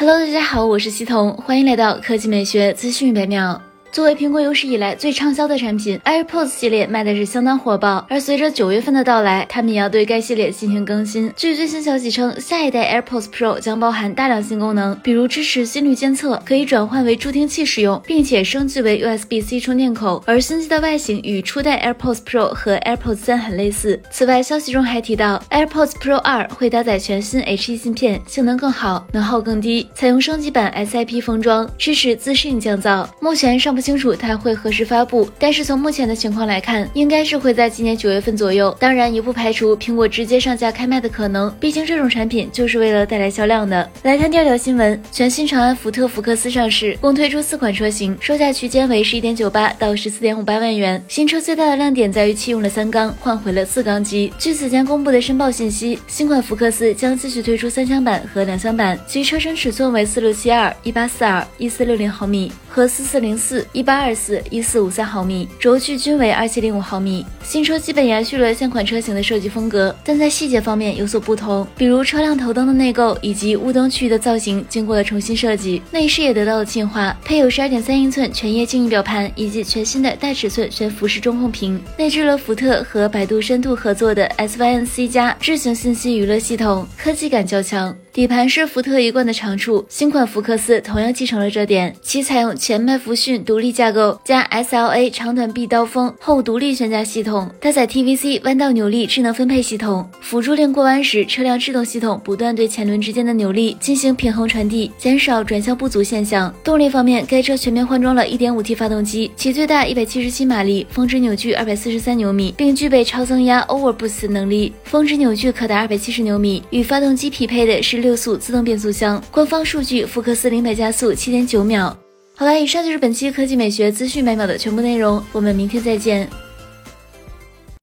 Hello，大家好，我是西彤，欢迎来到科技美学资讯百秒。作为苹果有史以来最畅销的产品，AirPods 系列卖的是相当火爆。而随着九月份的到来，他们也要对该系列进行更新。据最新消息称，下一代 AirPods Pro 将包含大量新功能，比如支持心率监测，可以转换为助听器使用，并且升级为 USB-C 充电口。而新机的外形与初代 AirPods Pro 和 AirPods 三很类似。此外，消息中还提到，AirPods Pro 二会搭载全新 H1 芯片，性能更好，能耗更低，采用升级版 SiP 封装，支持自适应降噪。目前尚不不。清楚它会何时发布，但是从目前的情况来看，应该是会在今年九月份左右。当然，也不排除苹果直接上架开卖的可能，毕竟这种产品就是为了带来销量的。来看第二条新闻，全新长安福特福克斯上市，共推出四款车型，售价区间为十一点九八到十四点五八万元。新车最大的亮点在于弃用了三缸，换回了四缸机。据此前公布的申报信息，新款福克斯将继续推出三厢版和两厢版，其车身尺寸为四六七二、一八四二、一四六零毫米和四四零四。一八二四一四五三毫米，轴距均为二七零五毫米。新车基本延续了现款车型的设计风格，但在细节方面有所不同，比如车辆头灯的内构以及雾灯区域的造型经过了重新设计，内饰也得到了进化，配有十二点三英寸全液晶仪表盘以及全新的大尺寸悬浮式中控屏，内置了福特和百度深度合作的 SYNC 加智行信息娱乐系统，科技感较强。底盘是福特一贯的长处，新款福克斯同样继承了这点，其采用前麦弗逊独立架构加 SLA 长短臂刀锋后独立悬架系统，搭载 TVC 弯道扭力智能分配系统，辅助令过弯时车辆制动系统不断对前轮之间的扭力进行平衡传递，减少转向不足现象。动力方面，该车全面换装了 1.5T 发动机，其最大177马力，峰值扭矩243牛米，并具备超增压 Overboost 能力，峰值扭矩可达270牛米。与发动机匹配的是。六六速自动变速箱，官方数据，福克斯零百加速七点九秒。好了，以上就是本期科技美学资讯每秒的全部内容，我们明天再见。